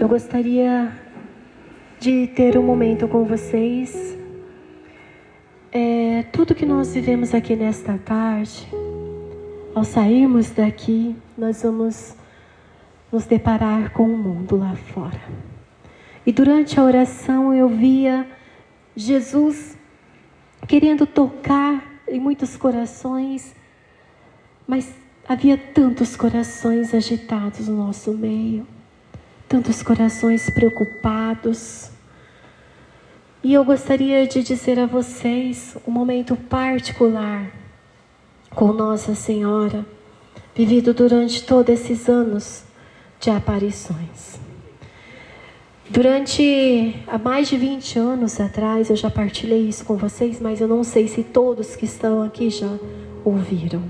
Eu gostaria de ter um momento com vocês. É, tudo que nós vivemos aqui nesta tarde, ao sairmos daqui, nós vamos nos deparar com o mundo lá fora. E durante a oração eu via Jesus querendo tocar em muitos corações, mas havia tantos corações agitados no nosso meio, tantos corações preocupados. E eu gostaria de dizer a vocês um momento particular com Nossa Senhora, vivido durante todos esses anos de aparições. Durante há mais de 20 anos atrás, eu já partilhei isso com vocês, mas eu não sei se todos que estão aqui já ouviram.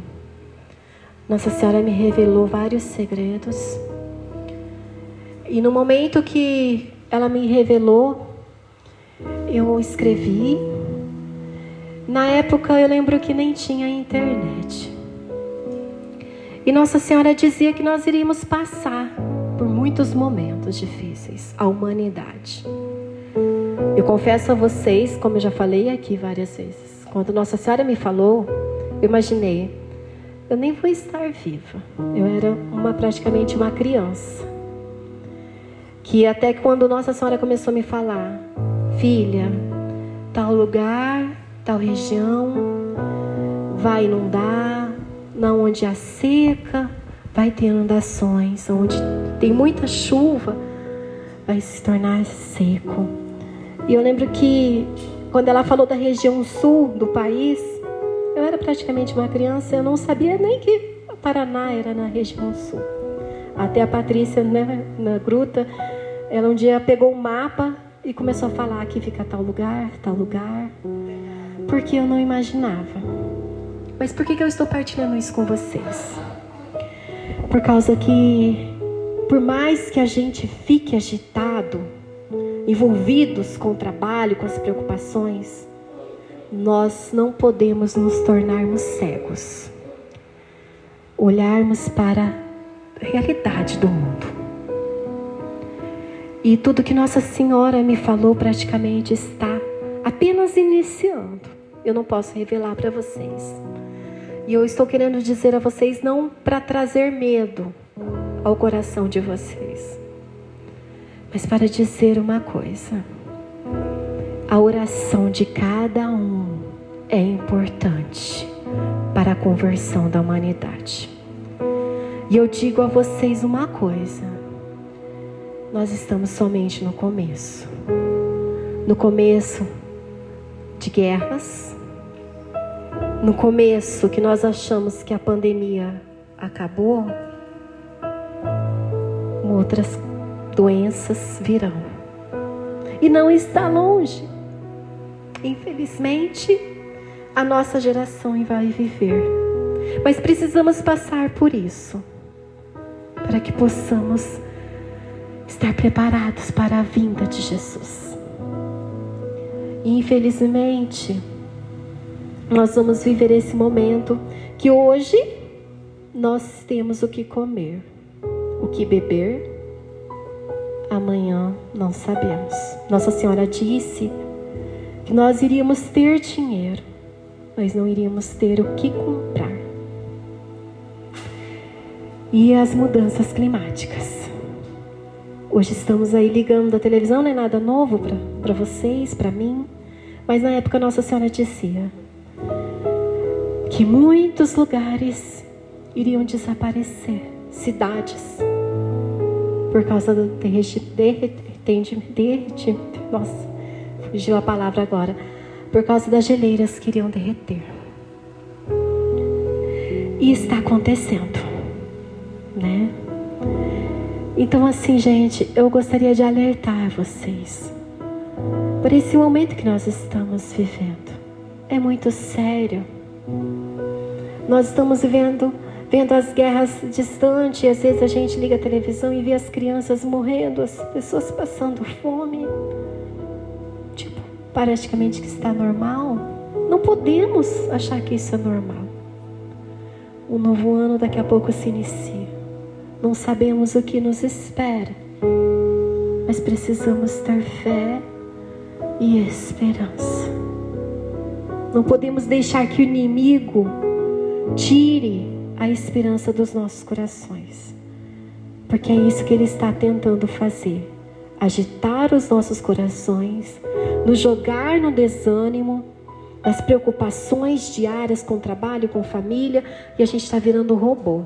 Nossa Senhora me revelou vários segredos. E no momento que ela me revelou, eu escrevi. Na época eu lembro que nem tinha internet. E Nossa Senhora dizia que nós iríamos passar por muitos momentos difíceis, a humanidade. Eu confesso a vocês, como eu já falei aqui várias vezes, quando Nossa Senhora me falou, eu imaginei, eu nem vou estar viva. Eu era uma praticamente uma criança. Que até quando Nossa Senhora começou a me falar, filha, tal lugar, tal região vai inundar, não onde há seca, vai ter inundações, onde tem muita chuva, vai se tornar seco. E eu lembro que quando ela falou da região sul do país, eu era praticamente uma criança, eu não sabia nem que Paraná era na região sul. Até a Patrícia, né, na gruta, ela um dia pegou um mapa e começou a falar que fica tal lugar, tal lugar, porque eu não imaginava. Mas por que, que eu estou partilhando isso com vocês? Por causa que, por mais que a gente fique agitado, envolvidos com o trabalho, com as preocupações, nós não podemos nos tornarmos cegos. Olharmos para a realidade do mundo. E tudo que Nossa Senhora me falou praticamente está apenas iniciando. Eu não posso revelar para vocês. E eu estou querendo dizer a vocês não para trazer medo ao coração de vocês, mas para dizer uma coisa. A oração de cada um é importante para a conversão da humanidade. E eu digo a vocês uma coisa: nós estamos somente no começo no começo de guerras, no começo que nós achamos que a pandemia acabou, outras doenças virão. E não está longe. Infelizmente, a nossa geração vai viver. Mas precisamos passar por isso para que possamos estar preparados para a vinda de Jesus. Infelizmente, nós vamos viver esse momento que hoje nós temos o que comer, o que beber, amanhã não sabemos. Nossa Senhora disse que nós iríamos ter dinheiro, mas não iríamos ter o que comprar. E as mudanças climáticas. Hoje estamos aí ligando a televisão, não é nada novo para vocês, para mim. Mas na época Nossa Senhora dizia: que muitos lugares iriam desaparecer, cidades, por causa do derretimento. Nossa, fugiu a palavra agora. Por causa das geleiras que iriam derreter. E está acontecendo, né? Então, assim, gente, eu gostaria de alertar vocês por esse momento que nós estamos vivendo. É muito sério. Nós estamos vendo, vendo as guerras distantes, e às vezes a gente liga a televisão e vê as crianças morrendo, as pessoas passando fome. Tipo, praticamente que está normal. Não podemos achar que isso é normal. O novo ano daqui a pouco se inicia. Não sabemos o que nos espera, mas precisamos ter fé e esperança. Não podemos deixar que o inimigo tire a esperança dos nossos corações, porque é isso que ele está tentando fazer agitar os nossos corações, nos jogar no desânimo, nas preocupações diárias com trabalho, com família, e a gente está virando um robô.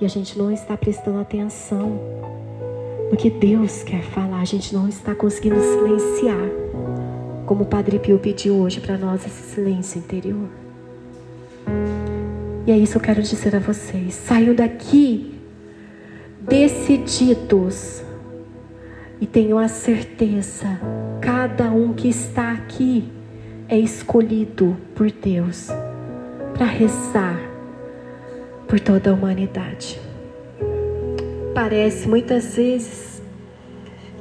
E a gente não está prestando atenção no que Deus quer falar, a gente não está conseguindo silenciar, como o Padre Pio pediu hoje para nós esse silêncio interior. E é isso que eu quero dizer a vocês. Saiam daqui decididos e tenho a certeza, cada um que está aqui é escolhido por Deus para rezar por toda a humanidade. Parece muitas vezes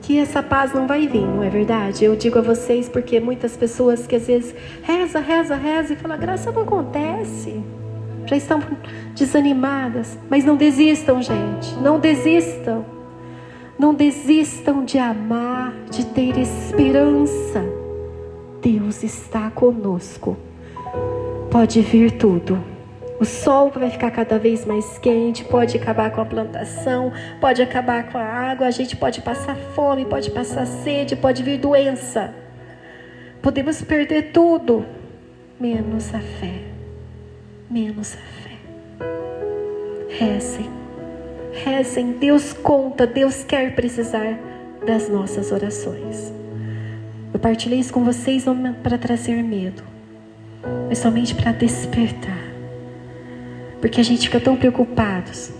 que essa paz não vai vir, não é verdade? Eu digo a vocês porque muitas pessoas que às vezes reza, reza, reza e fala, graça não acontece. Já estão desanimadas, mas não desistam, gente, não desistam. Não desistam de amar, de ter esperança. Deus está conosco. Pode vir tudo. O sol vai ficar cada vez mais quente, pode acabar com a plantação, pode acabar com a água, a gente pode passar fome, pode passar sede, pode vir doença. Podemos perder tudo, menos a fé. Menos a fé. Rezem Rezem, Deus conta, Deus quer precisar das nossas orações. Eu partilhei isso com vocês não para trazer medo, mas somente para despertar. Porque a gente fica tão preocupados,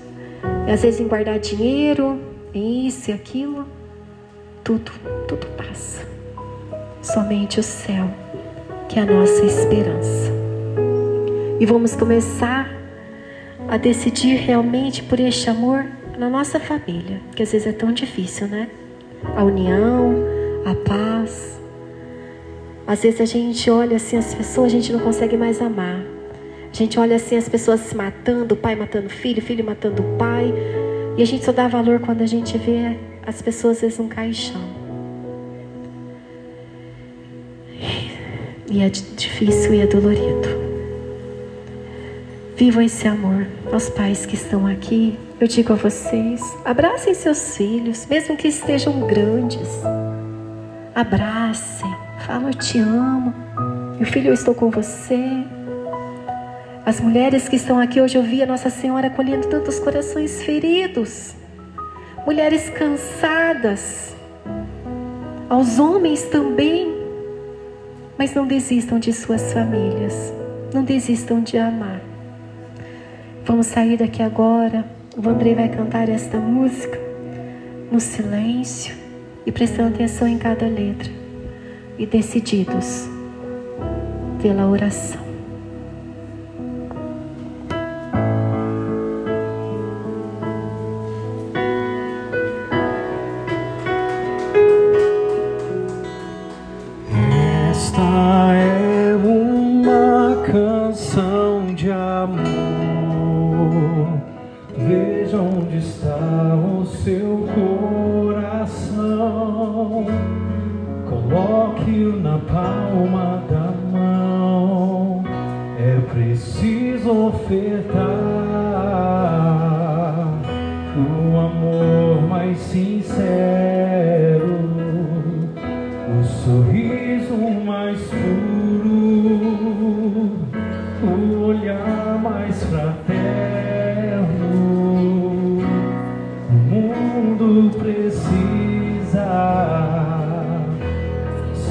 às vezes em guardar dinheiro, isso e aquilo, tudo, tudo passa. Somente o céu, que é a nossa esperança. E vamos começar a decidir realmente por este amor na nossa família, que às vezes é tão difícil, né? A união, a paz. Às vezes a gente olha assim as pessoas, a gente não consegue mais amar. A gente olha assim as pessoas se matando, pai matando filho, filho matando pai. E a gente só dá valor quando a gente vê as pessoas às vezes um caixão. E é difícil e é dolorido. Vivam esse amor. Aos pais que estão aqui, eu digo a vocês: abracem seus filhos, mesmo que estejam grandes. Abracem, falam: Eu te amo. Meu filho, eu estou com você. As mulheres que estão aqui hoje, eu vi a Nossa Senhora colhendo tantos corações feridos, mulheres cansadas, aos homens também. Mas não desistam de suas famílias, não desistam de amar. Vamos sair daqui agora. O André vai cantar esta música no silêncio e prestando atenção em cada letra e decididos pela oração. onde está o seu coração. Coloque-o na palma da mão. É preciso ofertar o amor mais sincero.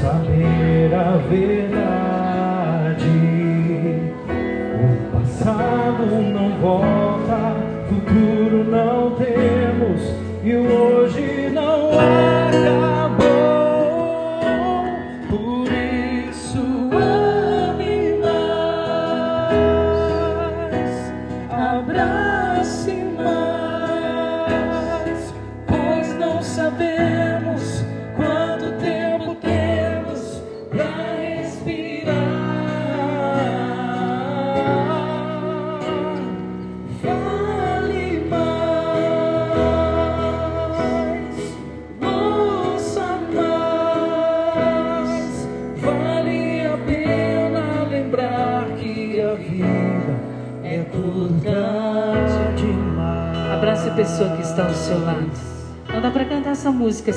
saber a verdade. O passado não volta, futuro não temos e o hoje. Seu lado. Não dá para cantar essa música